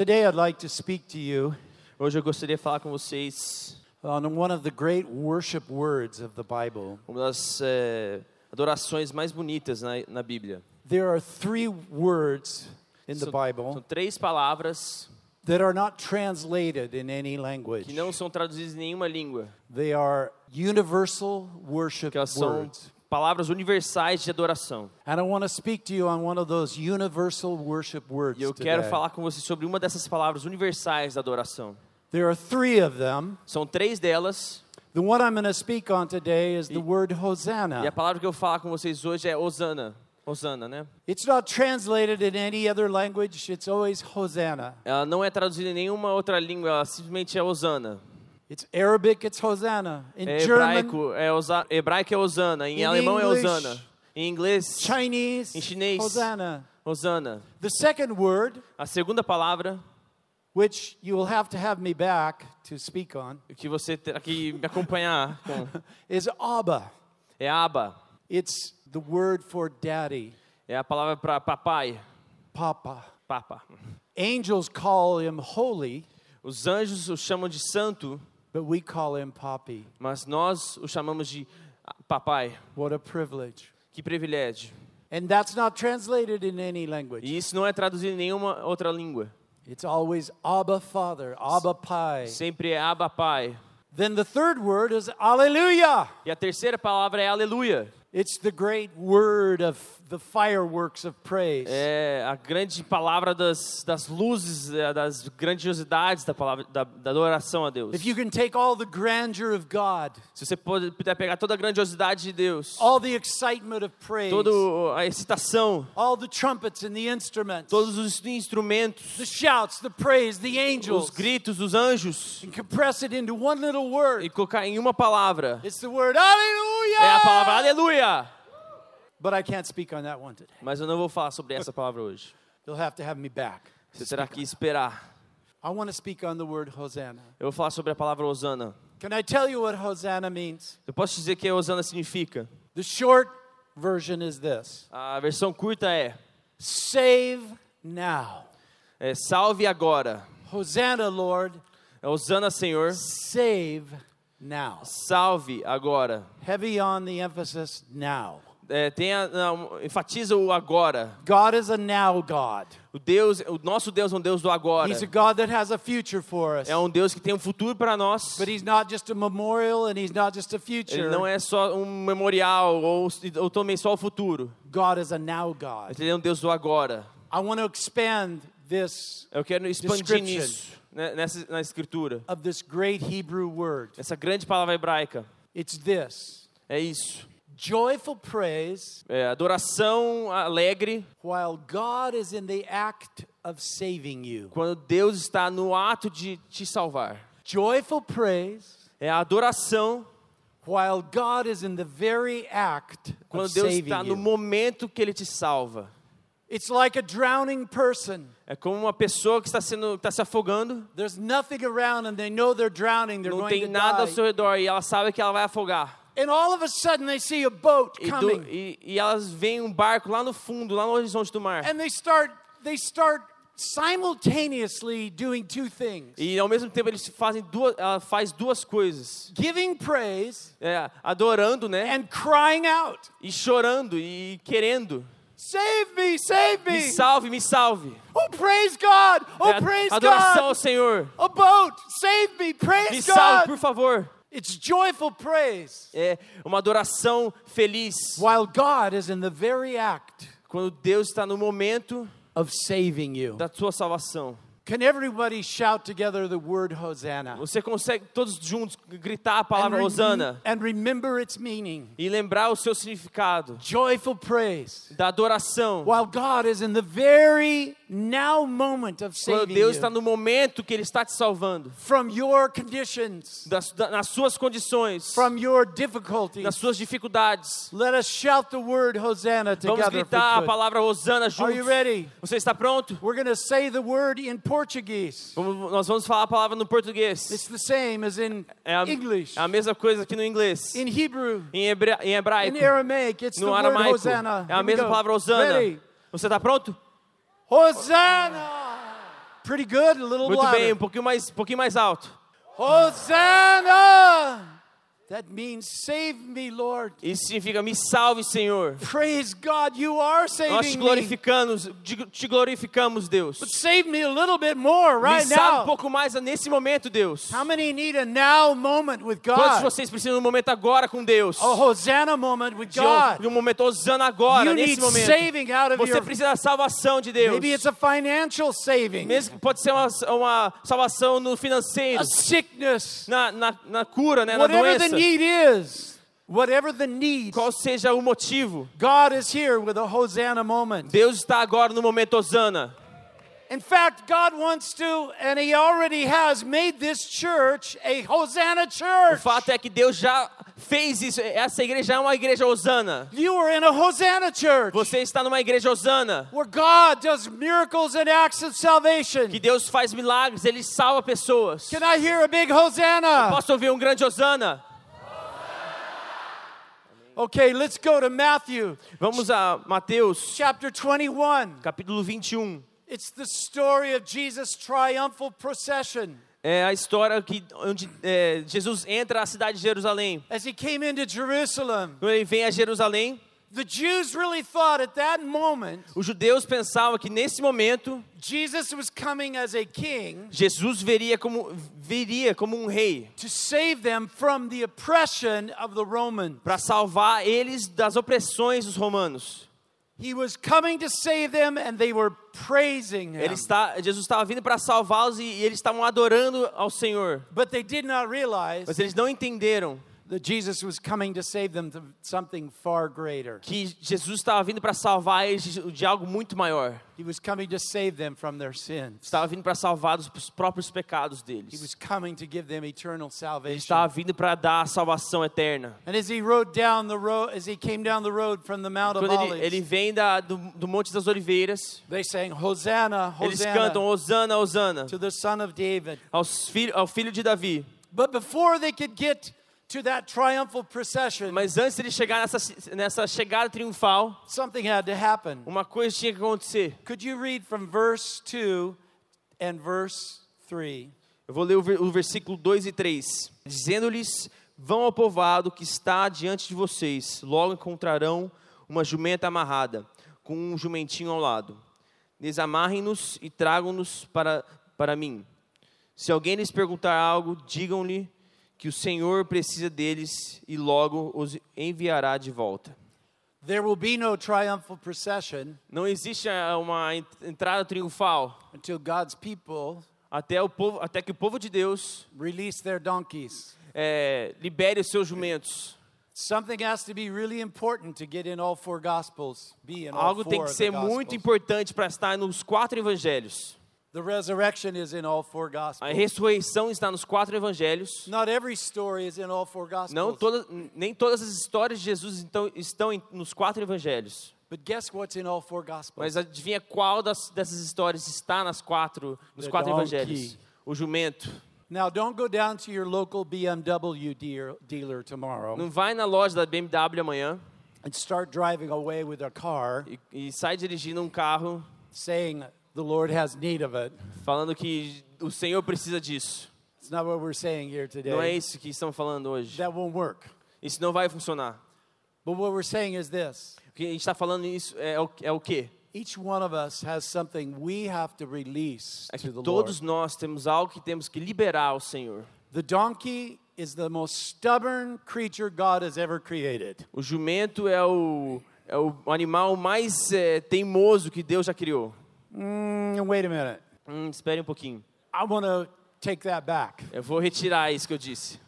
Today I'd like to speak to you Hoje eu gostaria de falar com vocês on one of the great worship words of the Bible. uma das eh, adorações mais bonitas na, na Bíblia. There are three words in the São, Bible são três palavras that are not translated in any language. que não são traduzidas em nenhuma língua, They are universal worship que elas são words. Palavras universais de adoração. And I want to speak to you on one of those universal worship words E eu quero today. falar com você sobre uma dessas palavras universais da adoração. There are three of them. São três delas, The one I'm going to speak on today is the word e a Hosanna. palavra que eu vou falar com vocês hoje é Osana. Osana, né? It's not translated in any other language, it's always Hosanna. Ela não é traduzida em nenhuma outra língua, ela simplesmente é Osana. It's Arabic, it's Hosanna. In É German, hebraico, é osa, hebraico é Osana, em In alemão é English, Osana, em inglês Chinese, Em chinês. Hosanna. Osana. The second word, A segunda palavra which you will have to have me back to speak on, que você terá que me acompanhar com is Abba. é Aba. It's the word for daddy, É a palavra para papai, Papa. papa. Angels call him holy, Os anjos o chamam de santo, but we call him Papi. mas nós o chamamos de papai. What a privilege. Que privilégio. And that's not translated in any language. E isso não é traduzido em nenhuma outra língua. It's always Abba Father, Abba Pai. Sempre é Aba Pai. Then the third word is Alleluia. E a terceira palavra é aleluia. It's the great word of the fireworks of praise. É a grande palavra das, das luzes, é, das grandiosidades da palavra da, da adoração a Deus. If you can take all the grandeur of God, Se você puder pegar toda a grandiosidade de Deus, all the excitement of praise, toda a excitação, all the trumpets and the instruments, todos os instrumentos, the shouts, the praise, the os angels, gritos dos anjos, and compress it into one little e word. colocar em uma palavra. It's the word Alleluia. É a palavra aleluia. But I can't speak on that one today. Mas eu não vou falar sobre essa palavra hoje. You'll have to have me back. Você terá que esperar. I want to speak on the word Hosanna. Eu vou falar sobre a palavra Osana. Can I tell you what Hosanna means? Eu posso dizer que Osana significa? The short version is this A versão curta é, Save now. é salve agora. Hosanna, Lord, É Osana, Senhor, save now. salve agora. Heavy on the emphasis now. É, tenha, não, enfatiza o agora. God is a now God. O Deus, o nosso Deus é um Deus do agora. He's a God that has a future for us. É um Deus que tem um futuro para nós. But He's not just a memorial and He's not just a Ele future. não é só um memorial ou, ou também só o futuro. God is a now God. Ele é um Deus do agora. I want to expand this Eu quero expandir nisso, né, nessa na escritura. of this great Hebrew word. Essa grande palavra hebraica. It's this É isso. Joyful praise É adoração alegre while God is in the act of saving you. quando Deus está no ato de te salvar. Joyful praise É adoração while God is in the very act quando of Deus está no momento que Ele te salva. It's like a drowning person. É como uma pessoa que está sendo está se afogando, There's nothing around and they know they're drowning, they're não going tem to nada ao die. seu redor e ela sabe que ela vai afogar. And all of a sudden they see a boat E, do- e- e elas veem um barco lá no fundo, lá no horizonte do mar. and they start they start simultaneously doing two things. E ao mesmo tempo eles fazem duas, ela faz duas coisas, Giving praise É, adorando, né? and crying out, E chorando e querendo. "Save me, save Me me." salve, me salve. Oh, praise God. Oh, É, praise adoração ao God. Senhor. A boat, save me, Me praise salve, por God. favor. It's joyful praise É uma adoração feliz. while God is in the very act Quando Deus está no momento of saving you. da sua salvação. Can everybody shout together the word Hosanna? Você consegue todos juntos gritar a And, palavra Hosana and remember its meaning. e lembrar o seu significado Joyful praise da adoração. while God is in the very now moment of Quando saving Deus está no momento que Ele está te salvando. from your conditions, Das, da- nas suas condições, from your difficulties. nas suas dificuldades. Let us shout the word Hosanna Vamos together. we gritar a palavra Hosana Are you juntos. ready? Você está pronto? We're going to say the word in Portuguese. Vamos- nós vamos falar a palavra no português. It's the same as in É a, English. é a mesma coisa que no inglês. In Hebrew, Em, hebra, em in hebraico, Aramaic, it's the no word aramaico. Hosanna. É a mesma palavra Hosana. Ready? Você está pronto? Hosanna! Pretty good, a little Muito bem, louder. um pouquinho mais, um pouquinho mais alto. Hosanna! That means save me, Lord. Isso significa me salve, Senhor. Praise God, you are Nós te saving me. glorificamos, te glorificamos, Deus. But save me a little bit more Me right salve um now. pouco mais nesse momento, Deus. How many need a now moment with Quantos de God? vocês precisam de um momento agora com Deus? A Hosanna moment with De um, God. de um momento osando agora, You nesse need momento. saving out of Você your. precisa da salvação de Deus. Maybe it's a financial saving, Mesmo pode ser uma, uma salvação no financeiro, a sickness, na, na, na cura, né, na whatever the doença. Need is. Whatever the need, Qual seja o motivo, God is here with a Hosanna moment. Deus está agora no momento osana. In fact, God wants to, and He already has made this church a Hosanna O church. fato é que Deus já fez isso. Essa igreja é uma igreja osana. You are in a Hosanna church Você está numa igreja osana. where God does miracles and acts of salvation. Que Deus faz milagres, Ele salva pessoas. Can I hear a big Hosanna? Posso ouvir um grande osana? Okay, let's go to Matthew Vamos a Mateus, chapter 21. capítulo 21. It's the story of Jesus' triumphal procession. É a história que, onde é, Jesus entra à cidade de Jerusalém. As he came into Jerusalem, Quando ele vem a Jerusalém, the Jews really thought at that moment os judeus pensavam que nesse momento Jesus was coming as a king Jesus veria como viria como um rei to save them from the oppression of the Romans. para salvar eles das opressões dos romanos. He was coming to save them and they were praising him. Ele está, Jesus estava vindo para salvá-los e, e eles estavam adorando ao Senhor. But they did not realize Mas eles não entenderam that Jesus was coming to save them to something far greater. que Jesus estava vindo para salvar eles de, algo muito maior. He was coming to save them from their sins. Estava vindo para salvar dos próprios pecados He deles. was coming to give them eternal Ele salvation. estava vindo para dar a salvação eterna. And as he rode down the road, as he came down the road from the Mount of Quando ele, Olives, ele vem da, do, do Monte das Oliveiras, they sang, Hosanna, eles cantam Hosanna Hosana to the Son of David. aos filho, ao filho de Davi. But before they could get to that triumphal procession, Mas antes de ele chegar nessa, nessa chegada triunfal, something had to happen. uma coisa tinha que acontecer. Could you read from verse 2 and verse 3? Eu vou ler o, o versículo 2 e 3. Dizendo-lhes: Vão ao povoado que está diante de vocês, logo encontrarão uma jumenta amarrada, com um jumentinho ao lado. Desamarrem-nos e tragam-nos para, para mim. Se alguém lhes perguntar algo, digam-lhe que o Senhor precisa deles e logo os enviará de volta. There will be no triumphal procession Não existe ah, uma en- entrada triunfal until God's people até, o povo, até que o povo de Deus release their donkeys. eh, libere os seus jumentos. Something has to be really important to get in all four gospels. Be in all Algo tem que ser muito importante para estar nos quatro evangelhos. The resurrection is in all four A gospels. ressurreição está nos quatro evangelhos. Not every story is in all four gospels. Não todas, nem todas as histórias de Jesus então, estão em- nos quatro evangelhos. But guess what's in all four gospels? Mas adivinha qual das, dessas histórias está nas quatro, nos The quatro donkey. evangelhos? O jumento. Now, don't go down to your local BMW dealer tomorrow Não vai na loja da BMW amanhã and start driving away with a car e, e sai dirigindo um carro saying the Lord has need of it. falando que o Senhor precisa disso. It's not what we're saying here today. Não é isso que estão falando hoje. That won't work. Isso não vai funcionar. But what we're saying is this O que a gente está falando isso é o, é o quê? each one of us has something we have to release É to the todos Lord. nós temos algo que temos que liberar ao Senhor. The donkey is the most stubborn creature God has ever created. O jumento é o, é o animal mais é, teimoso que Deus já criou. Mm, wait a minute. Hum, espere um pouquinho. I want to take that back. Eu vou retirar isso que eu disse.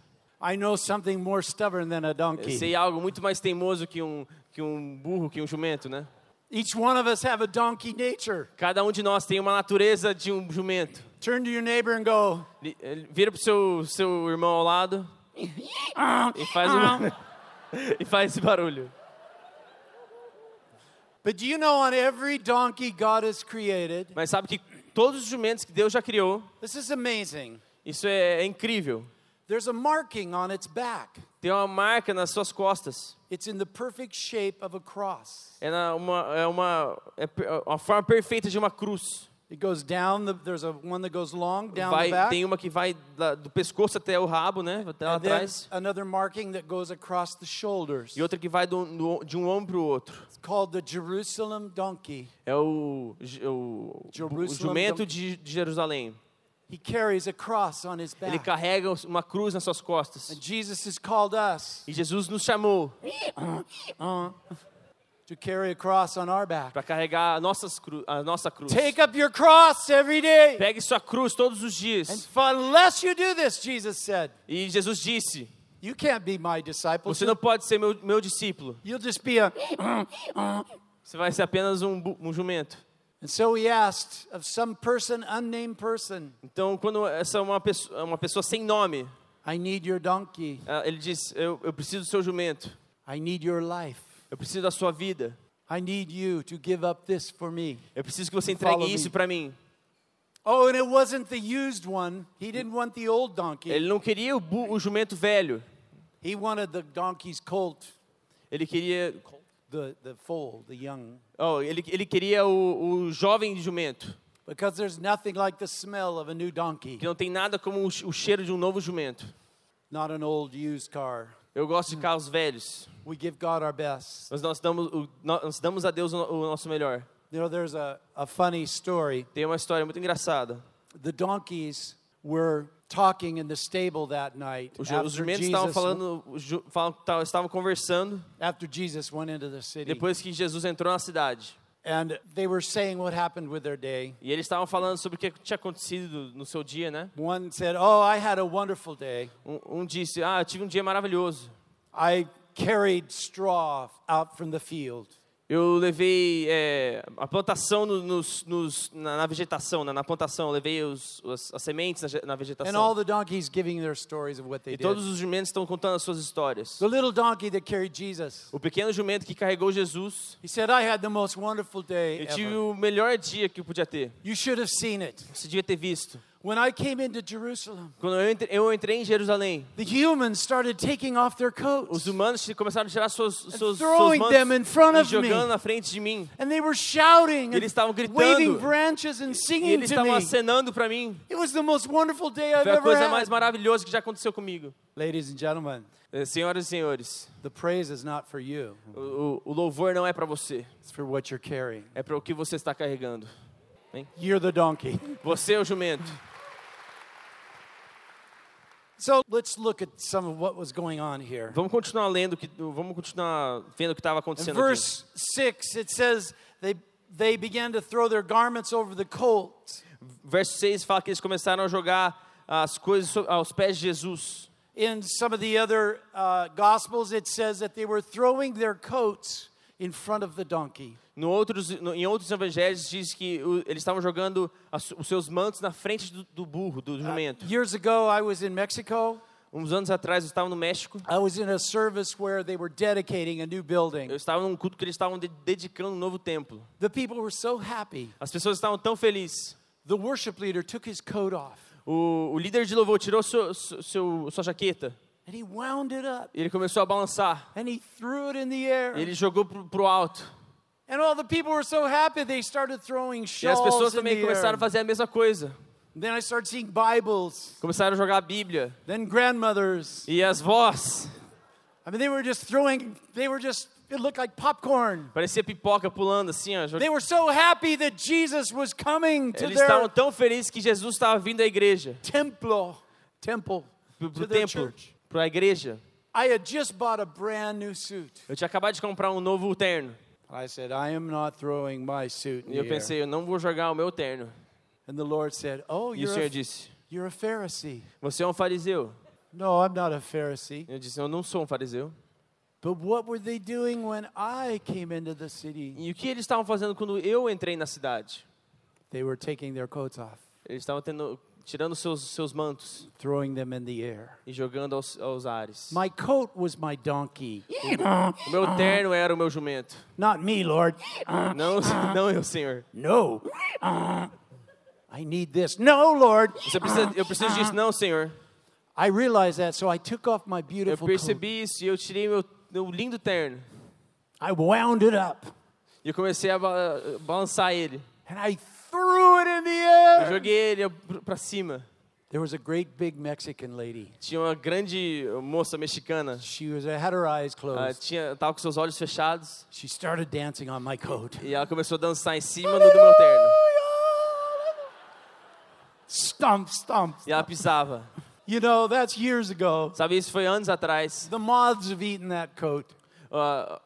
I know something more stubborn than a Eu donkey. sei algo muito mais teimoso que um, que um burro, que um jumento, né? Each one of us have a donkey nature. Cada um de nós tem uma natureza de um jumento. Turn to your neighbor and go, Li- eh, Vira pro seu, seu irmão ao lado e faz, um, e faz esse barulho. But do you know on every donkey God has created? Mas sabe que todos os jumentos que Deus já criou, This is amazing. isso é, é incrível. There's a marking on its back. Tem uma marca nas suas costas. It's in the perfect shape of a cross. É, uma, é uma, é uma forma perfeita de uma cruz. It goes down. The, there's a one that goes long down Vai, the back. tem uma que vai da- do pescoço até o rabo, né? Até lá atrás. another marking that goes across the shoulders. E outra que vai do- do- de um ombro para o outro. It's called the Jerusalem donkey. É o, o, o Jerusalem jumento de, de Jerusalém. He carries a cross on his Ele back. carrega uma cruz nas suas costas. And Jesus has called us E Jesus nos chamou para carregar a, nossas cru, a nossa cruz. Take up your cross every day. Pegue sua cruz todos os And dias. unless you do this, Jesus said, E Jesus disse: you can't be my disciple. Você não pode ser meu, meu discípulo. You'll just be a. Você vai ser apenas um, um jumento. And so he asked of some person, unnamed person, Então, quando essa é uma pessoa, uma pessoa sem nome, I need your donkey. ah, ele diz: eu, eu preciso do seu jumento. I need your life. Eu preciso da sua vida. I need you to give up this for me. Eu preciso que você entregue isso para mim. Oh, and it wasn't the used one. He didn't want the old donkey. Ele não queria o, o jumento velho. He wanted the donkey's colt, Ele queria, the, the foal, the young. oh, ele, ele queria o, o jovem jumento. Because there's nothing like the smell of a new donkey, Que não tem nada como o o cheiro de um novo jumento. not an old used car. Eu gosto de carros velhos. We give God our best. Mas nós damos, o- nós damos a Deus o, o nosso melhor. You know, there's a, a funny story. Tem uma história muito engraçada. The donkeys were talking in the stable that night Os, jumentos estavam falando, estavam conversando after Jesus went into the city. depois que Jesus entrou na cidade. And they were saying what happened with their day. E eles estavam falando sobre o que tinha acontecido no seu dia, né? One said, Oh, I had a wonderful day. Um, um disse: Ah, eu tive um dia maravilhoso. I carried straw out from the field. Eu levei é, a plantação no- nos, nos- na, na vegetação, né? na plantação. Eu levei os, os- as sementes na, na And all vegetação. the donkeys giving their stories of what they E did. todos os jumentos estão contando as suas histórias. The little donkey that carried Jesus. O pequeno jumento que carregou Jesus, He said, I had the most wonderful day eu tive ever. o melhor dia que eu podia ter. You should have seen it. Você devia ter visto. When I came into Jerusalem, Quando eu entrei, eu entrei em Jerusalém, the humans started taking off their coats. os humanos começaram a tirar suas, suas, seus throwing them in front e of me. jogando na frente de mim. And they were shouting Eles estavam and gritando. waving branches and E singing eles to estavam acenando para mim. It was the most wonderful day I've Foi a ever coisa had. mais maravilhosa que já aconteceu comigo. Ladies and gentlemen, Eh, Senhoras e senhores, the praise is not for you. o, o- o louvor não é para você, It's for what you're carrying. é para o que você está carregando. You're the donkey. Você é o jumento. So let's look at some of what was going on here. Vamos continuar lendo, que, vamos continuar vendo o que estava In acontecendo aqui. verse 6, it says they, they began to throw their garments over the colt. Verso 6 fala que eles começaram a jogar as coisas aos pés de Jesus. In some of the other uh, Gospels, it says that they were throwing their coats in front of the donkey. No outros, no- em outros evangelhos diz que o- eles estavam jogando as- os seus mantos na frente do, do burro, do jumento. Years ago, I was in Mexico. Uns anos atrás eu estava no México. I was in a service where they were dedicating a new building. Eu estava num culto que eles estavam de- dedicando um novo templo. The people were so happy. As pessoas estavam tão felizes. The worship leader took his coat off O, o líder de louvor tirou seu- seu- sua jaqueta and he wound it up e ele começou a balançar. and he threw it in the air. Ele jogou pro, pro alto. And all the people were so happy they started throwing E as pessoas também começaram a fazer a mesma coisa. Then I started seeing Bibles, Começaram a jogar a Bíblia. then grandmothers. E as vós. I mean, they were just throwing, they were just, it looked like popcorn. Parecia pipoca pulando assim, ó. They were so happy that Jesus was coming to Eles estavam their tão felizes que Jesus estava vindo à igreja. templo, temple, to their templo. church. Pra igreja. I had just bought a brand new suit. Eu tinha acabado de comprar um novo terno. I said, I am not throwing my suit in E eu pensei, eu não vou jogar o meu terno. And the Lord said, Oh, E o Senhor disse, you're a Pharisee. você é um fariseu. No, I'm not a Pharisee. Eu disse, eu não sou um fariseu. But what were they doing when I came into the city? E o que eles estavam fazendo quando eu entrei na cidade? They were taking their coats off, Eles estavam tendo, tirando seus, seus mantos throwing them in the air. e jogando aos, aos ares. My coat was my donkey. O meu terno era o meu jumento. Not me, Lord. Não, não eu, Senhor. No. I need this. No, Lord. Você precisa, eu preciso disso, não, Senhor. I realized that, so I took off my Eu beautiful coat. percebi isso e eu tirei meu, meu lindo terno. I wound it up E eu comecei a ba- balançar ele. and I threw it in the Eu air. joguei ele para cima. There was a great big Mexican lady. Tinha uma grande moça mexicana. She was had her eyes Ela closed. tinha, tava com seus olhos fechados. She started dancing on my coat. E ela começou a dançar em cima do, do meu terno. Stomp, stomp. E ela pisava. You know, that's years ago. Sabe, isso foi anos atrás. The moths have eaten that coat. Ah,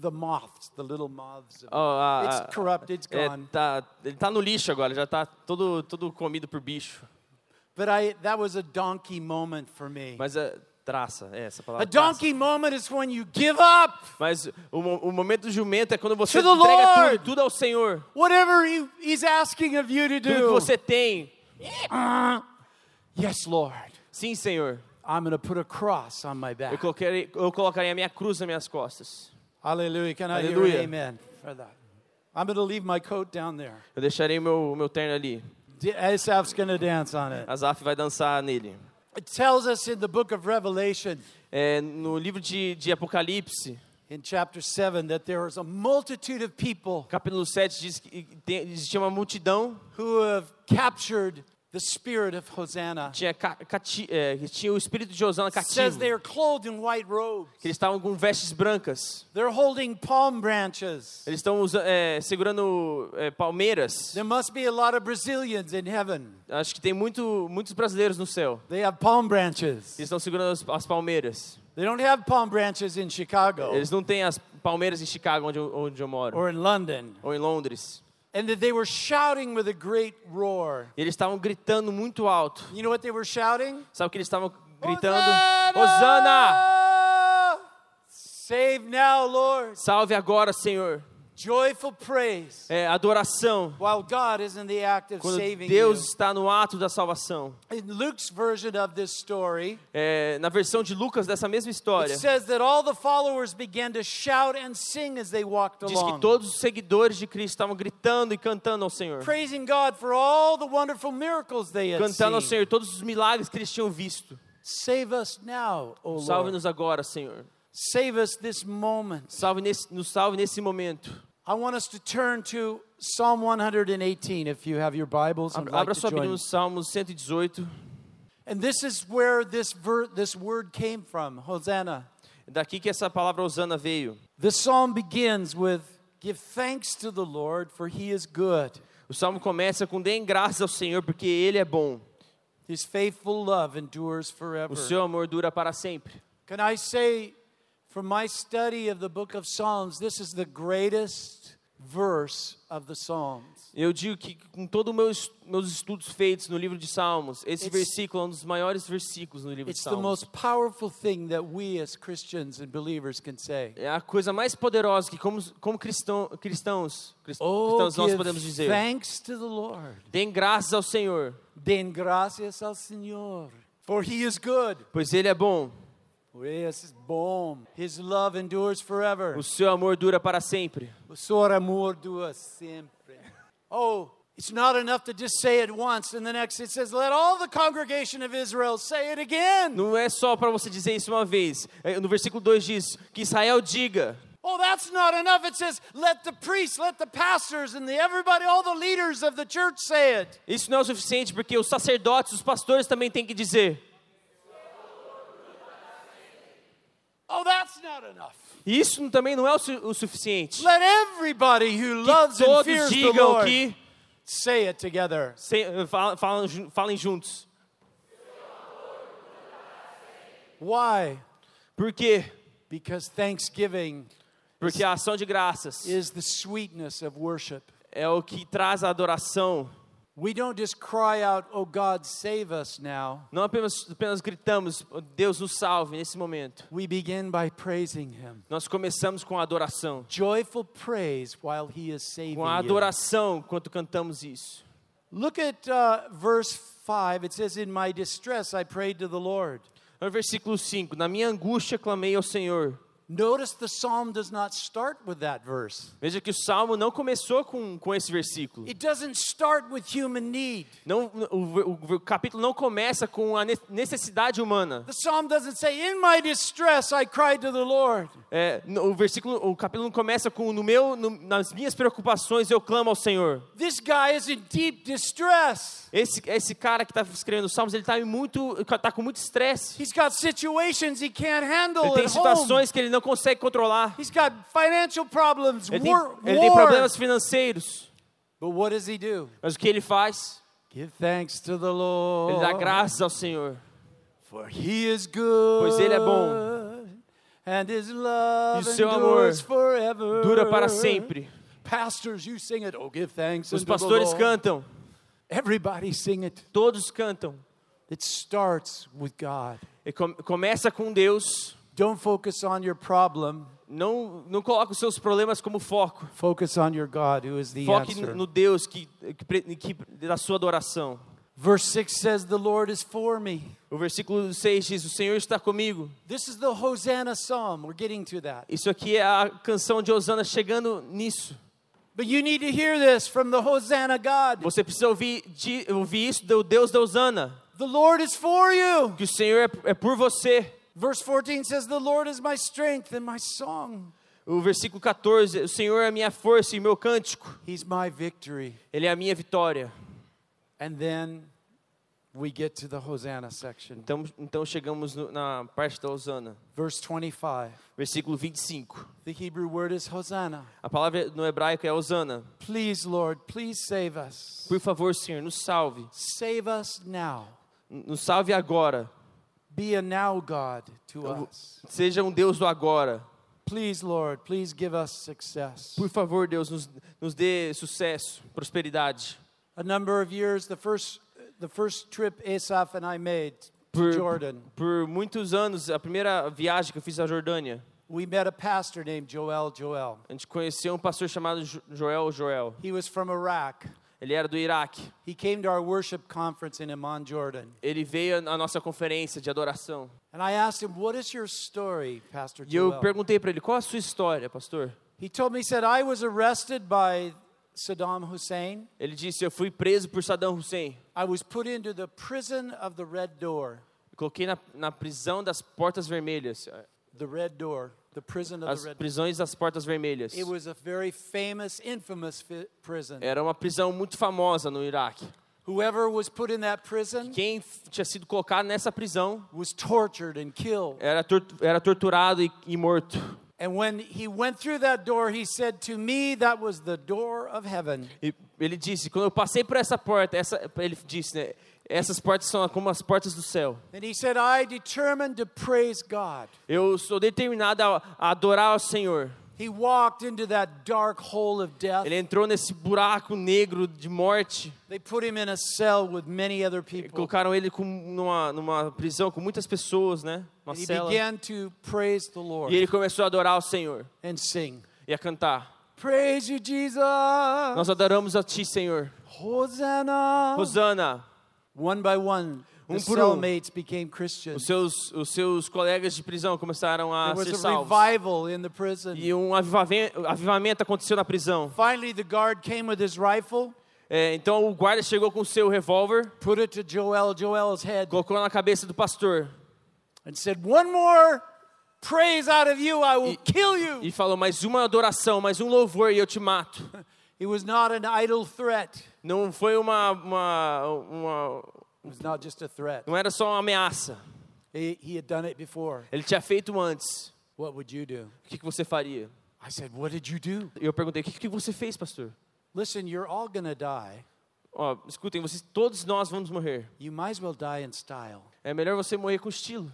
The moths, the little moths. ó, a- It's a- corrupt, it's é, gone. tá, ele tá no lixo agora, já tá todo, todo comido por bicho. But I that was a donkey moment for me. Mas é traça, é essa A palavra. traça. donkey moment is when you give up Mas o, o momento do jumento é quando você entrega tudo, tudo ao Senhor. whatever he, he's asking of you to Tudo que do. você tem. Yes, Lord. Sim, Senhor. I'm going to put a cross on my Eu back. colocarei, eu colocarei a minha cruz nas minhas costas. Hallelujah. Can I hear Hallelujah. an amen for that? I'm going to leave my coat down there. Eu deixarei meu, meu terno ali. Asap's going to dance on it. Asaf vai dançar nele. It tells us in the book of Revelation, É, no livro de, de Apocalipse, in chapter 7, that there is a multitude of people capítulo 7, diz que tem, existia uma multidão who have captured the spirit of Hosanna. tinha, é, tinha o espírito de Osana It says cativo. they are clothed in white robes. Que eles estavam com vestes brancas. They're holding palm branches. Eles estão é, segurando é, palmeiras. There must be a lot of Brazilians in heaven. Acho que tem muito, muitos brasileiros no céu. They have palm branches. Eles estão segurando as, as palmeiras. They don't have palm branches in Chicago Eles não têm as palmeiras em Chicago, onde eu, onde eu moro. or in London. Ou em Londres. And that they were shouting with a great roar. Eles estavam gritando muito alto. You know what they were shouting? Sabe o que eles estavam gritando? Hosanna! Hosana! Save now, Lord. Salve agora, Senhor. Joyful praise. É, adoração. While God is in the act of Quando saving Deus you. está no ato da salvação. In Luke's version of this story, É, na versão de Lucas dessa mesma história, it says that all the followers began to shout and sing as they walked diz que along. todos os seguidores de Cristo estavam gritando e cantando ao Senhor. praising God for all the wonderful miracles they had Cantando ao seen. Senhor todos os milagres que eles tinham visto. Save us now, O Lord. Salve-nos agora, Senhor. Save us this moment. Salve nesse, nos salve nesse momento. I want us to turn to Psalm 118 if you have your Bibles and Abra, like abra sua Bíblia no Salmos 118. And this is where this ver- this word came from, Hosanna. Daqui que essa palavra Osana veio. The psalm begins with Give thanks to the Lord for he is good. O salmo começa com Deem graças ao Senhor porque Ele é bom. His faithful love endures forever. O seu amor dura para sempre. Can I say from my study of the book of Psalms this is the greatest verse of the Psalms. Eu digo que com todos meus meus estudos feitos no livro de Salmos, esse It's- versículo é um dos maiores versículos no livro de It's the Salmos. most powerful thing that we as Christians and believers can say. É a coisa mais poderosa que como como cristão, cristãos, crist- Oh, cristãos nós podemos dizer. thanks to the Lord. Deem graças ao Senhor, Den gracias al Señor. For he is good. pois Ele é bom. O seu amor dura para sempre. O seu amor dura sempre. Oh, it's not enough to just say it once and the next it says, let all the congregation of Israel say it again. Não é só para você dizer isso uma vez. É, No versículo 2 diz que Israel diga. Oh, that's not enough. It says, let the priests, let the pastors, and the everybody, all the leaders of the church say it. Isso não é o suficiente porque os sacerdotes, os pastores também têm que dizer. Oh, that's not enough. Isso também não é o, su o suficiente. Let everybody who Que loves and fears the Lord que say it together. fala- falam jun- falem juntos. Why? Por quê? Because thanksgiving Porque a ação de graças is the sweetness of worship. é o que traz a adoração. We don't just cry out, Oh God, save us now. Não apenas, apenas gritamos, "Oh, Deus nos salve nesse momento. We begin by praising Him. Nós começamos com a adoração. Joyful praise while He is saving Com a adoração enquanto cantamos isso. Look at uh, verse 5. It says, In my distress I prayed to the Lord. No versículo 5: Na minha angústia clamei ao Senhor. Notice the psalm does not start with that verse. Veja que o salmo não começou com, com esse versículo. It doesn't start with human need. Não, o, o- o capítulo não começa com a ne- necessidade humana. The psalm doesn't say, In my distress I cried to the Lord. É, o versículo, o capítulo não começa com no meu, no- nas minhas preocupações eu clamo ao Senhor. This guy is in deep distress. Esse, esse cara que está escrevendo os salmos, ele está muito, tá com muito estresse. He's got situations he can't handle Ele tem at home. situações que ele não consegue controlar. He's got financial problems, Ele tem, war, ele tem problemas financeiros. But what does he do? Mas o que ele faz? Give thanks to the Lord. Ele dá graças ao Senhor. For he is good. Pois ele é bom. And his love E o seu amor forever. Dura para sempre. Pastors, you sing it. Oh, give thanks Os pastores cantam. Everybody sing it. Todos cantam. It starts with God. Com- começa com Deus. Don't focus on your problem. Não, não coloque os seus problemas como foco. Focus on your God who is the Foque answer. no Deus que, que, que da sua adoração. Verse 6 says, The Lord is for me. O versículo 6 diz: O Senhor está comigo. This is the Hosanna psalm. We're getting to that. Isso aqui é a canção de Osana chegando nisso. But you need to hear this from the Hosanna God. Você precisa ouvir, de, ouvir isso do Deus da Osana. The Lord is for you. Que o Senhor é, é por você. Verse 14 says, The Lord is my strength and my song. O versículo 14: O Senhor é a minha força e meu cântico. He's my victory. Ele é a minha vitória. And then we get to the Hosanna section. Então, então chegamos no- na parte da Osana. Verse 25. Versículo 25. The Hebrew word is Hosanna. A palavra no hebraico é Osana. Please, Lord, please save us. Por favor, Senhor, nos salve. Save us now. Nos salve agora. Be a now God to us. Seja um Deus do agora. Please, Lord, please give us success. Por favor, Deus, nos, nos dê sucesso, prosperidade. A number of years, the first, the first trip Asaph and I made to Por, Jordan, por muitos anos, a primeira viagem que eu fiz à Jordânia, we met a pastor named Joel Joel. a gente conheceu um pastor chamado Jo- Joel Joel. He was from Iraq. Ele era do Iraque. He came to our worship conference in Amman, Jordan. Ele veio à nossa conferência de adoração. And I asked him, What is your story, Pastor E eu perguntei para ele, qual a sua história, pastor? He told me, he said, I was arrested by Saddam Hussein. Ele disse, eu fui preso por Saddam Hussein. I was put into the prison of the Red Door. Eu coloquei na, na prisão das portas vermelhas. The Red Door, As prisões das portas vermelhas. It was a very famous, infamous fi- prison. Era uma prisão muito famosa no Iraque. Whoever was put in that prison Quem tinha sido colocado nessa prisão was tortured and killed. era, tor- era torturado e, morto. And when he went through that door, he said to me, That was the door of heaven. Ele disse, quando eu passei por essa porta, essa, ele disse, né, essas portas são como as portas do céu. And he said, I determined to praise God. Eu sou determinado a, a adorar ao Senhor. He walked into that dark hole of death. Ele entrou nesse buraco negro de morte. They put him in a cell with many other E people. Colocaram ele com, numa, numa prisão com muitas pessoas, né? Uma And he cela. began to praise the Lord E ele começou a adorar ao Senhor and sing. e a cantar. Praise you, Jesus. Nós adoramos a Ti, Senhor. Hosanna. Rosana, One by one, the Um por um. cellmates became Christians. os seus, os seus colegas de prisão começaram a There was ser a salvos. revival in the prison. E um avivamento, aconteceu na prisão. Finally, the guard came with his rifle, É, então o guarda chegou com seu revólver, put it to Joel Joel's head, colocou na cabeça do pastor and said, One more praise out of you, I will E- kill you. e falou: mais uma adoração, mais um louvor e eu te mato. It was not an idle threat. Não foi uma, uma, uma It was not just a threat. não era só uma ameaça. He, he had done it before. Ele tinha feito antes. What would you do? O que, que você faria? I said, What did you do? Eu perguntei: o que, que você fez, pastor? Listen, you're all to die. Ó, escutem, vocês, todos nós vamos morrer. You might as well die in style. É melhor você morrer com estilo,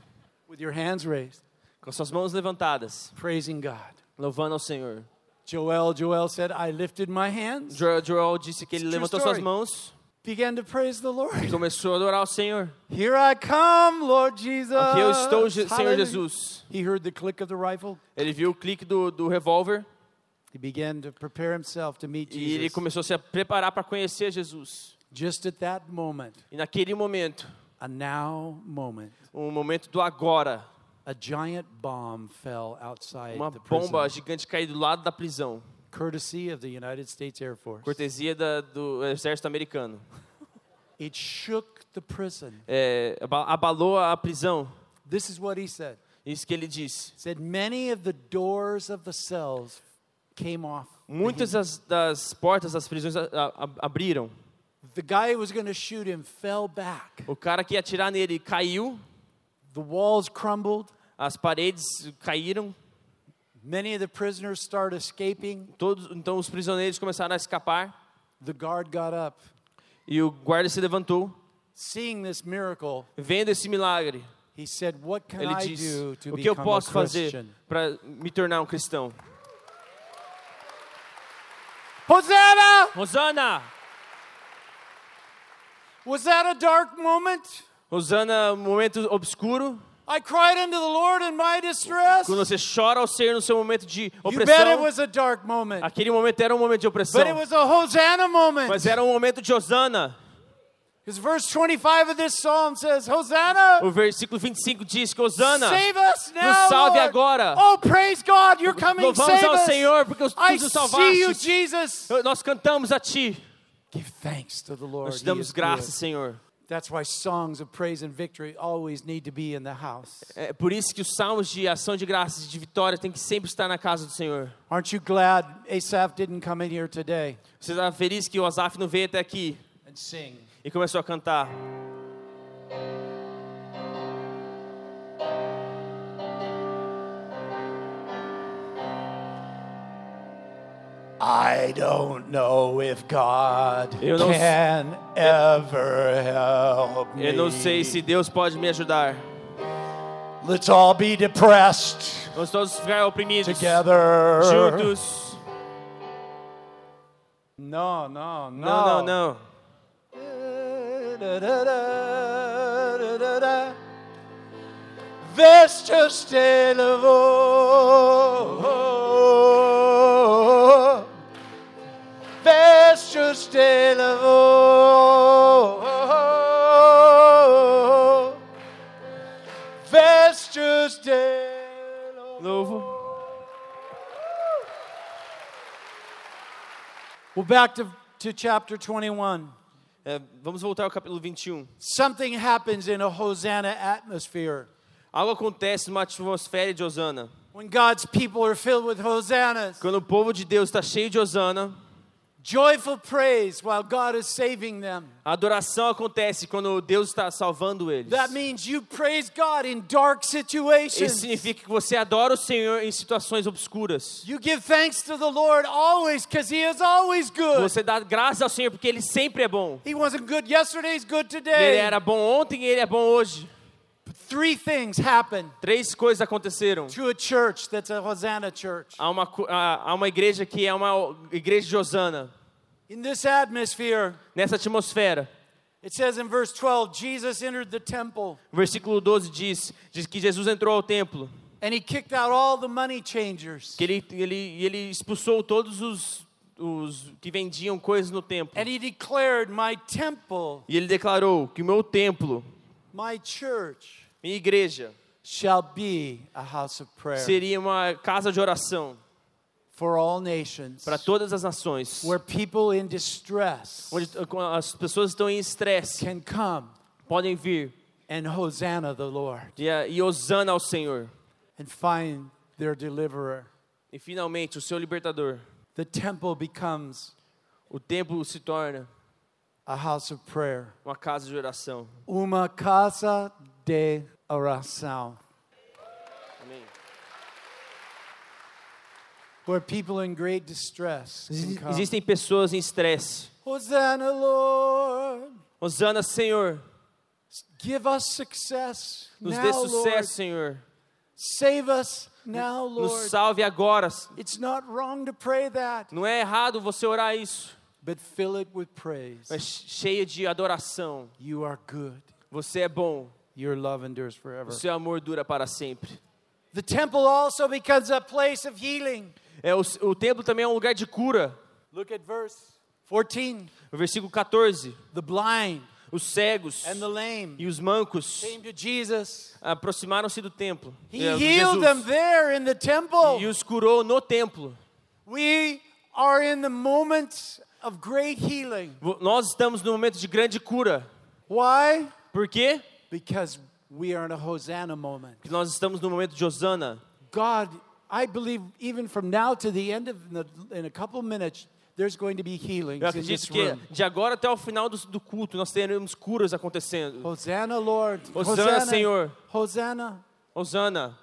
With your hands raised, com suas mãos levantadas, praising God. louvando ao Senhor. Joel, Joel said, I lifted my hands, Joel, Joel disse que ele It's levantou suas mãos began to praise the e Lord. começou a adorar ao Senhor. Here I come, Lord Jesus. Aqui eu estou, Je- Senhor. Jesus. He heard the click of the rifle. Ele viu o clique do, do revólver He began to prepare himself to meet e ele Jesus. começou a se preparar para conhecer Jesus. Just at that moment, E naquele momento, a now moment, um momento do agora, a giant bomb fell outside uma the prison, bomba gigante caiu do lado da prisão, courtesy of the United States Air Force. cortesia da, do exército americano. It shook the prison. É, aba- abalou a prisão. This is what he said. Isso que ele disse. Said many of the doors of the cells came off. Muitas das, das portas das prisões a- a- abriram. The guy who was going to shoot him fell back. O cara que ia atirar nele caiu, The walls crumbled. as paredes caíram. Many of the prisoners started escaping. Todos, então os prisioneiros começaram a escapar The guard got up. e o guarda se levantou, Seeing this miracle, vendo esse milagre. he said, What can Ele I disse: do to O que eu become a posso fazer Christian? para me tornar um cristão? Hosanna! Rosana! Was that a dark moment? Rosana, um momento obscuro. I cried unto the Lord in my distress. Quando você chora ao ser no seu momento de opressão. was a dark moment. Aquele momento era um momento de opressão. But it was a Hosanna moment. Mas era um momento de Osana. Because verse 25 of this psalm says, Hosanna! O versículo 25 diz que Osana, Save us now, salve Lord. agora. Oh, praise God, you're coming, louvamos save ao us. Senhor porque I tu nos see you, salvaste. Jesus. Nós cantamos a Ti. Give thanks to the Lord. Nós te damos graças. Senhor. That's why songs of praise and victory always need to be in the house. É por isso que os salmos de ação de graças e de vitória tem que sempre estar na casa do Senhor. Aren't you glad Asaph didn't come in here today Você está feliz que o Asaf não veio até aqui and sing? e começou a cantar? I don't know if God Eu não- can ever help me. Eu não sei se Deus pode me ajudar. Let's all be depressed Vamos todos ficar oprimidos, together. juntos. No, no, no. Não, não, não. Veste stille vår Veste stille vår Veste stille Novo. Well, back to, to chapter 21. É, vamos voltar ao capítulo 21. Um. Something happens in a Hosanna atmosphere. Algo acontece numa atmosfera de Osana. When God's people are filled with hosannas, Quando o povo de Deus está cheio de Osana, joyful praise while God is saving them. a adoração acontece quando Deus está salvando eles. That means you praise God in dark situations. Isso significa que você adora o Senhor em situações obscuras. You give thanks to the Lord always because He is always good. Você dá graças ao Senhor porque Ele sempre é bom. He wasn't good yesterday, He's good Ele today. era bom ontem e Ele é bom hoje. Three things happen Três coisas aconteceram. to a church that's a Hosanna church. Há uma, há uma igreja que é uma igreja de Osana. In this atmosphere, Nessa atmosfera. it says in verse 12 Jesus entered the temple O versículo 12 diz, diz que Jesus entrou ao templo. and He kicked out all the money changers. Que ele, ele, ele expulsou todos os, os que vendiam coisas no templo. And He declared, My temple, E ele declarou que o meu templo, my church, minha igreja, shall be a house of prayer seria uma casa de oração for all nations, para todas as nações. where people in distress Onde as pessoas estão em estresse, can come podem vir and Hosanna the Lord e, e osana ao Senhor. and find their deliverer. E finalmente o seu libertador. The temple becomes O templo se torna a house of prayer. uma casa de oração. Uma casa de oração. Amém. Where people in great distress. Existem pessoas em estresse. Hosanna, Lord. Osana, Senhor. Give us success Nos now, dê Lord. sucesso, Senhor. Save us now, Nos Lord. salve agora. It's not wrong to pray that, Não é errado você orar isso, but fill it with praise. mas cheia de adoração. You are good. Você é bom. Your love endures forever. O seu amor dura para sempre. The temple also becomes a place of healing. É, o, o templo também é um lugar de cura. Look at verse 14. O versículo 14. The blind Os cegos and the lame e os mancos came to Jesus. aproximaram-se do templo. He de healed them there in the temple. e os curou no templo. We are in the moment of great healing. Nós estamos num momento de grande cura. Why? Por quê? Because we are in a Hosanna moment. Porque nós estamos no momento de Osana. God, I believe even from now to the end of the, in a couple minutes, there's going to be healings Eu in this acredito que room. de agora até o final do, do culto nós teremos curas acontecendo. Hosanna, Lord. Hosanna, Senhor. Hosanna. Osana.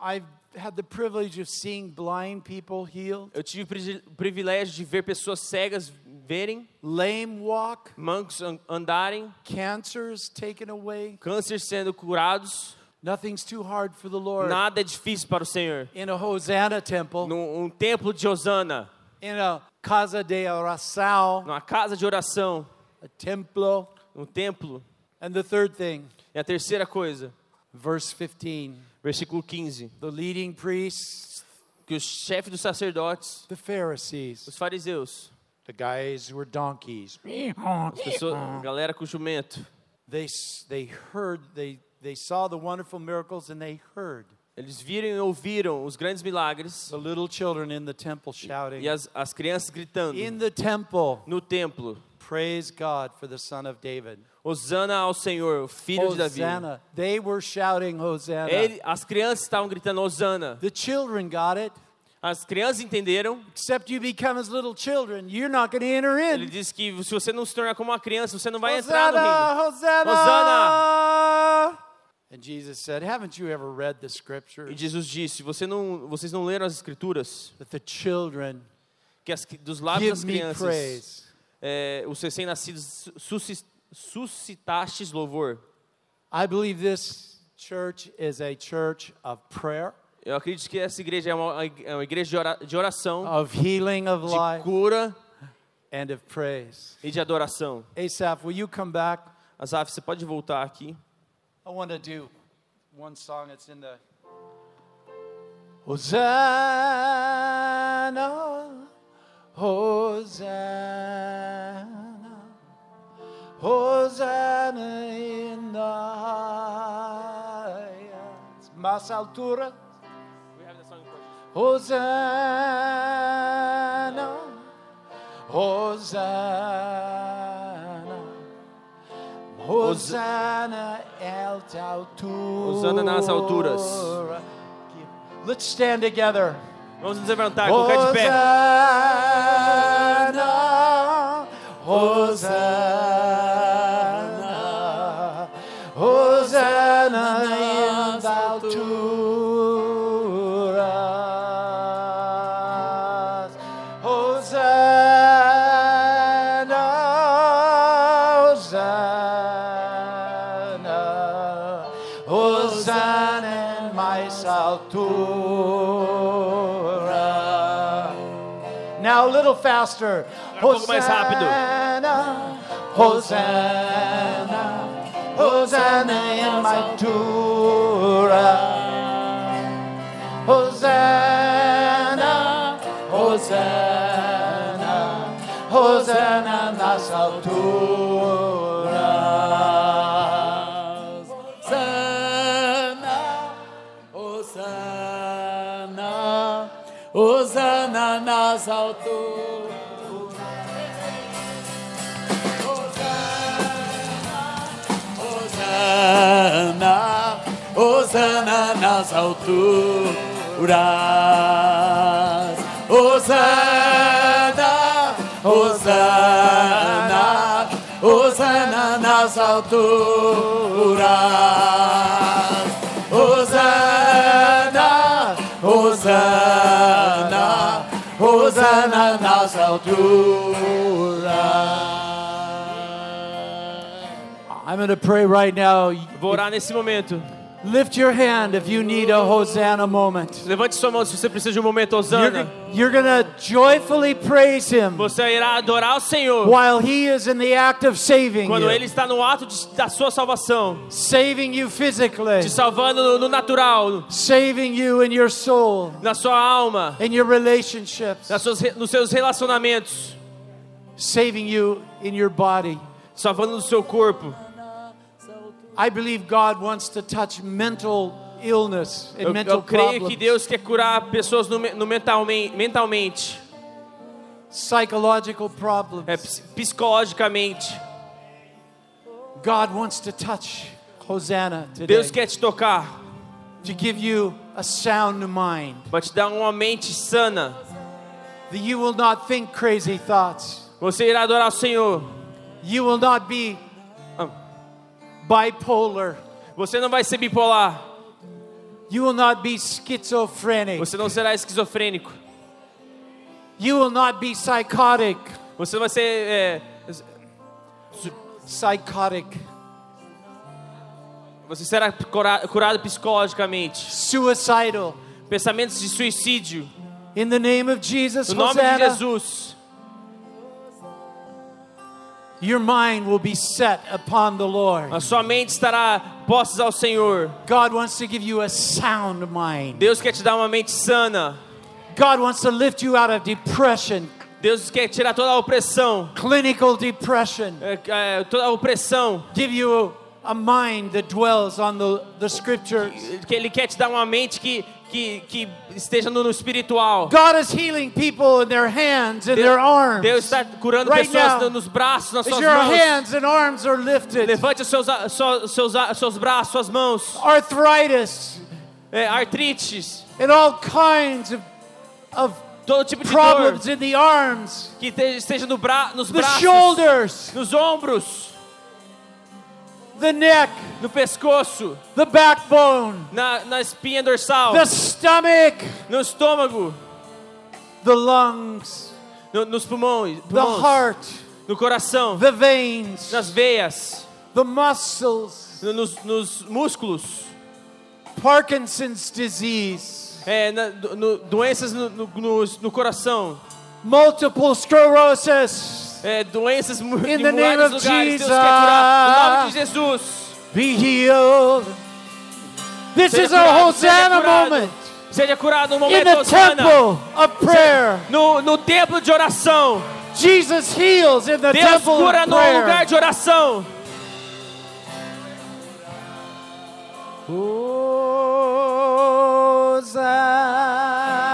I- I've had the privilege of seeing blind people healed, Eu tive o pri- privilégio de ver pessoas cegas verem, lame walk, mancos an- andarem, cancers taken away. câncer sendo curados. Nothing's too hard for the Lord. Nada é difícil para o Senhor. in a Hosanna temple, Num um templo de Osana, in a casa de oração, numa casa de oração, a templo. um templo. And the third thing, E a terceira coisa, verse 15, versículo 15, the leading priests, que o chefe dos sacerdotes, the Pharisees, os fariseus, the guys were donkeys, as pessoas, galera com jumento, they, they heard, they, they saw the wonderful miracles and they heard eles viram e ouviram os grandes milagres the little children in the temple shouting, e as, as crianças gritando in the temple, no templo, praise God for the son of David. Osana ao Senhor, o filho de Davi. They were shouting Hosanna. Ele, as crianças estavam gritando Osana. The children got it. As crianças entenderam. Except you become as little children, you're not going to enter Ele in. disse que se você não se tornar como uma criança, você não vai entrar no reino. Hosanna, Hosanna. And Jesus said, Haven't you ever read the E scriptures Jesus disse: você não, vocês não leram as escrituras? that the children Que as, dos lábios das crianças, é, os recém-nascidos susci- suscitastes louvor. I believe this church is a church of prayer, Eu acredito que essa igreja é uma, é uma igreja de, ora, de oração, of healing of de life, cura and of praise. e de adoração. Asaph, will you come back? Asaf, você pode voltar aqui? I want to do one song. It's in the Hosanna, Hosanna, Hosanna in the highest. Más altura. Hosanna, Hosanna, Hosanna alta altura. Hosanna nas alturas. Let's stand together. Vamos nos levantar, colocar de pé. Hosanna, faster. Um pouco mais rápido. Hosanna, Hosanna in my altura. Hosanna, Hosanna, Hosanna nas alturas. Hosanna, Hosanna, Hosanna nas alturas. Nas alturas. Hosanna, Hosanna, Hosanna nas alturas. Hosanna, Hosanna, Hosanna nas alturas. I'm going to pray right now. Vou orar nesse momento. Lift your hand if you need a Hosanna moment. Levante sua mão se você precisa de um momento You're, Osana. you're going to joyfully praise Him Você irá adorar o Senhor while He is in the act of saving quando Ele you, está no ato de- da sua salvação, saving you physically, te salvando no, no natural, saving you in your soul, na sua alma, in your relationships, nas suas, nos seus relacionamentos, saving you in your body. salvando do seu corpo. I believe God wants to touch mental illness and Eu, mental eu creio problems, que Deus quer curar pessoas no, no mentalmente, mentalmente, psychological problems. é, ps- psicologicamente. God wants to touch Hosanna today Deus quer te tocar, to give you a sound mind, vai te dar uma mente sana. that you will not think crazy thoughts. Você irá adorar o Senhor. You will not be bipolar. Você não vai ser bipolar. You will not be schizophrenic. Você não será esquizofrênico. You will not be psychotic. Você não vai ser é, Psychotic. você será cura- curado psicologicamente. Suicidal. Pensamentos de suicídio. In the name of Jesus, No nome de Hosanna, Jesus, your mind will be set upon the Lord. a sua mente estará postas ao Senhor. God wants to give you a sound mind. Deus quer te dar uma mente sana. God wants to lift you out of depression, Deus quer tirar toda a opressão, clinical depression. é, é, toda a opressão. Give you a mind that dwells on the, the scriptures. Que Ele quer te dar uma mente que, que, que esteja no, espiritual. God is healing people in their hands and their arms. Deus está curando Right pessoas now, no- nos braços, nas As suas your mãos. hands and arms are lifted, Levante os seus, seus, a- seus braços, suas mãos. arthritis É, artrites, and all kinds of, of todo tipo de dor problems in the arms, que te- esteja no bra, nos the braços, shoulders, nos ombros, the neck, no pescoço, the backbone, na, na espinha dorsal, the stomach, no estômago, the lungs, no- nos pulmões, the pulmões, heart, no coração, the veins, nas veias, the muscles, no- nos, nos músculos, Parkinson's disease, é, na- no- doenças no, no, no- no coração, multiple sclerosis. É, doenças mu- In em the of lugares. Deus quer curar. No nome de Jesus. Jesus. Be healed. This Seja is a curado, seja Hosanna moment Seja curado no in momento the Hosana. temple of prayer. No, no templo de oração. Jesus heals in the Deus temple cura of no lugar prayer. de oração. Hosanna,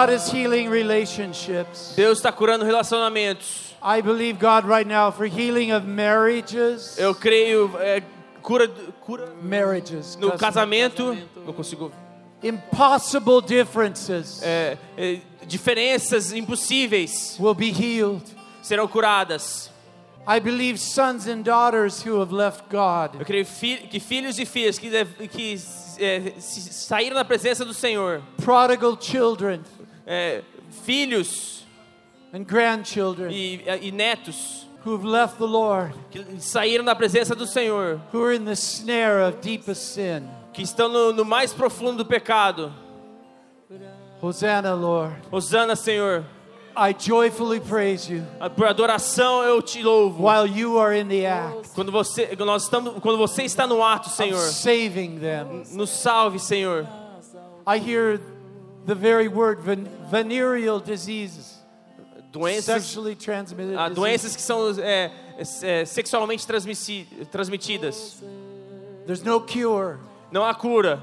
God is healing relationships. Deus está curando relacionamentos. I believe God right now for healing of marriages. Eu creio é, cura, cura marriages. no casamento. casamento. Não consigo. Impossible differences é, é, diferenças impossíveis will be healed. serão curadas. I believe sons and daughters who have left God Eu creio que filhos e filhas que, que é, saíram da presença do Senhor, prodigal children é, filhos and grandchildren e, e netos who have left the Lord, que saíram da presença do Senhor, who are in the snare of deepest sin. que estão no, no mais profundo do pecado. Hosanna, Lord. Hosana, Senhor. I joyfully praise you Por adoração eu te louvo. while you are in the act Quando você, nós estamos, quando você está no ato, Senhor, saving them. nos salve, Senhor. I hear the very word ven- venereal diseases, Doenças, sexually transmitted ah, diseases. doenças que são é, é, sexualmente transmitidas. There's no cure, Não há cura.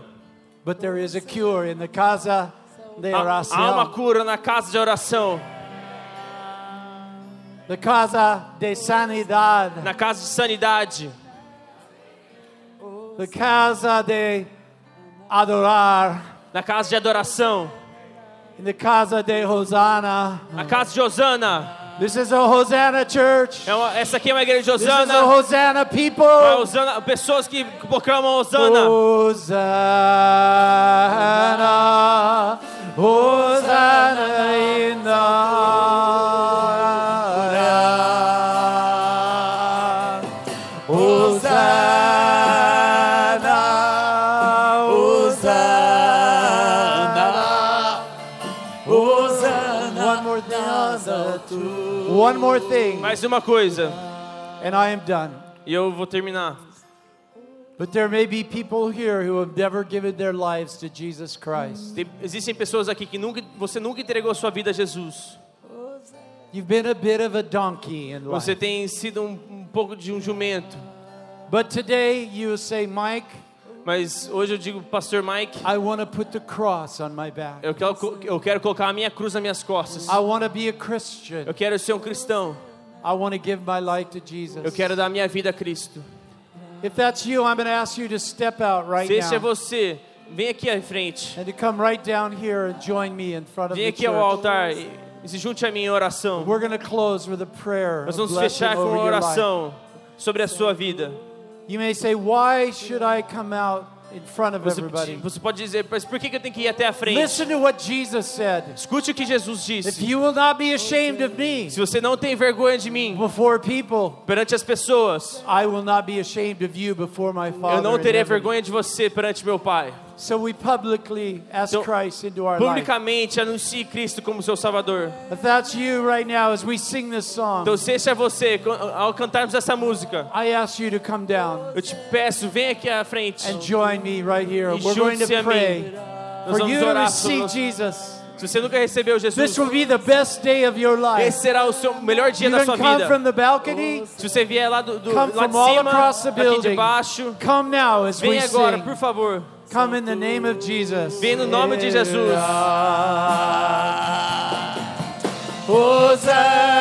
but there is a cure in the casa de Há, há uma cura na casa de oração, The casa de sanidad. na casa de sanidade, The casa de adorar. Na casa de adoração, In the casa de Hosanna. na casa de Osana. This is a Hosanna church. É uma- essa aqui é uma igreja de This is a. Hosanna people. É Osana, pessoas que proclamam Osana. Hosanna, Hosanna One more thing, Mais uma coisa, and I am done. e eu vou terminar. But there may be people here who have never given their lives to Jesus Christ. Tem- existem pessoas aqui que nunca, você nunca entregou sua vida a Jesus. You've been a bit of a donkey in Você life. tem sido um, um pouco de um jumento. But today you say, Mike, Mas hoje eu digo, Pastor Mike, I want to put the cross on my back. eu quero, eu quero colocar a minha cruz nas minhas costas. I want to be a Christian. Eu quero ser um cristão. I want to give my life to Jesus. Eu quero dar minha vida a Cristo. If that's you, I'm going to ask you to step out right Se esse é você, vem aqui à frente. and to come right down here and join me in front of Vem the aqui ao church. altar e se junte a mim em oração. We're going to close with a prayer Nós vamos fechar com uma oração sobre a sua vida. You may say, why should I come out in front of everybody? você pode dizer, mas por que eu tenho que ir até a frente? Listen to what Jesus said. Escute o que Jesus If disse. you will not be ashamed of me Se você não tem vergonha de mim before people, perante as pessoas, I will not be ashamed of you before my Father. eu não terei vergonha de você perante meu Pai. So we publicly ask Então, Christ into our life. Publicamente anuncie Cristo como seu Salvador. If that's you right now as we sing this song, Então, se esse é você, ao cantarmos essa música, I ask you to come down eu te peço, vem aqui à frente. and join me right here. E We're going to mim. pray Nós for you to receive. Jesus. Se você nunca recebeu Jesus, This will be the best day of your life. esse será o seu melhor dia da sua come vida. from the balcony. Se você vier lá, do, do, Come lá from de all cima, across the aqui de building. baixo, Come now as we vem agora, por favor. Come in the name of Jesus. Vem no nome de Jesus. Hosanna.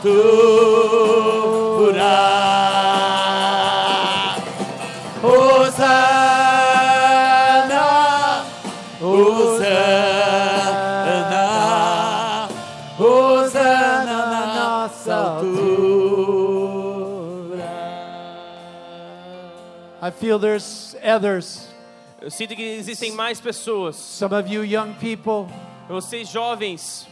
Altura. Hosanna. Hosanna. Hosanna na altura. I feel there's others. Eu sinto que existem mais pessoas. Some of you young people, Vocês jovens,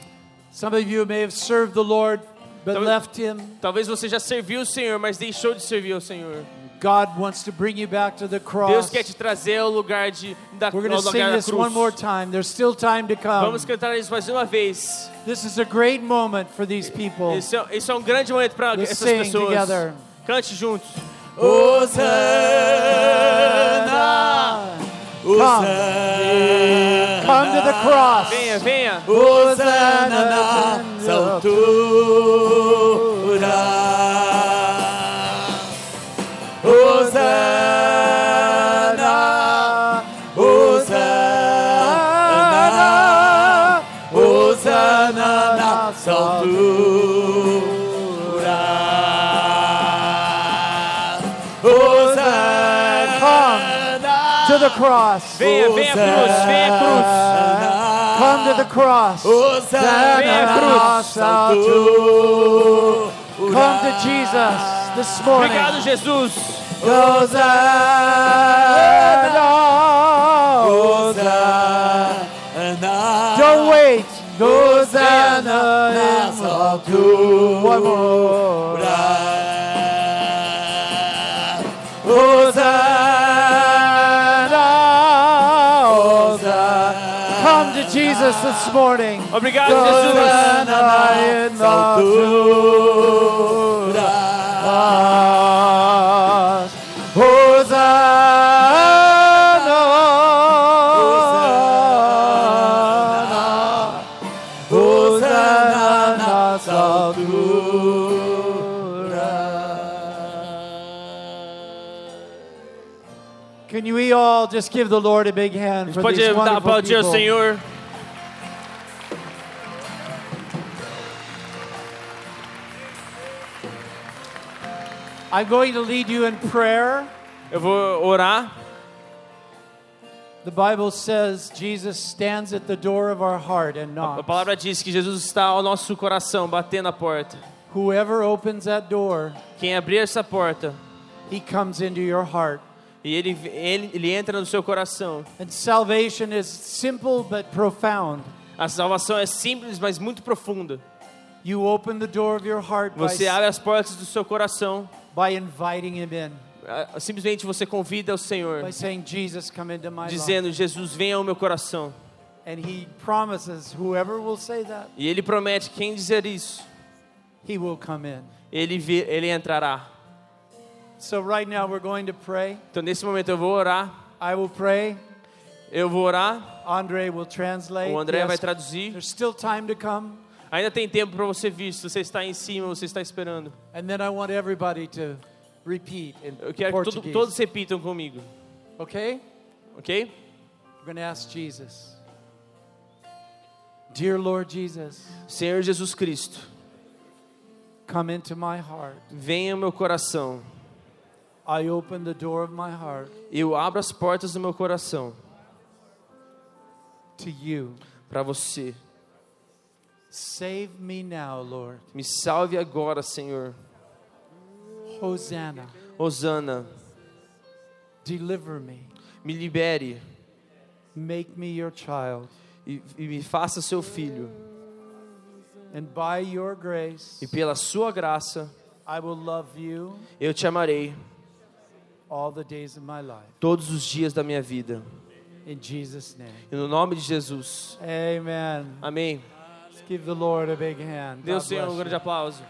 some of you may have served the Lord but Talvez- left Him. talvez você já serviu o Senhor, mas deixou de servir o Senhor. God wants to bring you back to the cross. Deus cross. quer te trazer ao lugar de da, We're ao going to sing lugar da this one more time. There's still time to come. Vamos cantar isso mais uma vez. This is a great moment for these people. Isso é, isso é um grande momento para Let's essas sing pessoas. together. Cante juntos. Hosanna. Come. Come to the cross. Venha, venha. Hosanna na cross. Venha, venha a cruz, venha cruz. Come to the cross. Venha cruz. Come to Jesus this morning. Obrigado, Jesus. Hosanna. Hosanna. Don't wait. Hosanna. One more. Jesus this morning. Obrigado, Jesus. in alturas. Hosanna. Hosanna nas alturas. Can we all just give the Lord a big hand for these wonderful aplaudir people? Senhor. I'm going to lead you in prayer. Eu vou orar. The Bible says Jesus stands at the door of our heart and A knocks. palavra diz que Jesus está ao nosso coração, batendo a porta. Whoever opens that door, Quem abrir essa porta he comes into your heart. e ele, ele, ele entra no seu coração. And salvation is simple but profound. A salvação é simples, mas muito profunda. You open the door of your heart Você abre as portas do seu coração. By inviting him in, Simplesmente você convida o Senhor, by saying, Jesus, come into my dizendo: Jesus, venha ao meu coração. And he promises whoever will say that, E ele promete: quem dizer isso, he will come in. ele, ele entrará. So right now we're going to pray. Então nesse momento eu vou orar. I will pray. Eu vou orar. Andre will translate. O André Yes, vai traduzir. There's still time to come. Ainda tem tempo para você vir. Se você está em cima, você está esperando. And then I want everybody to repeat in Eu quero que todo- todos repitam comigo. Okay? Ok? We're going to ask Jesus. Dear Lord Jesus, Senhor Jesus Cristo, come into my heart. venha ao meu coração. I open the door of my heart Eu abro as portas do meu coração to you. para você. Save me now, Lord. Me salve agora, Senhor. Hosanna. Hosana, Deliver me. me libere Make me your child. e, e me faça seu filho. And by your grace, E pela sua graça, I will love you eu te amarei all the days of my life. todos os dias da minha vida. In Jesus' name. E no nome de Jesus. Amen. Amém. Give the Lord a big hand. Deus God Senhor um grande aplauso.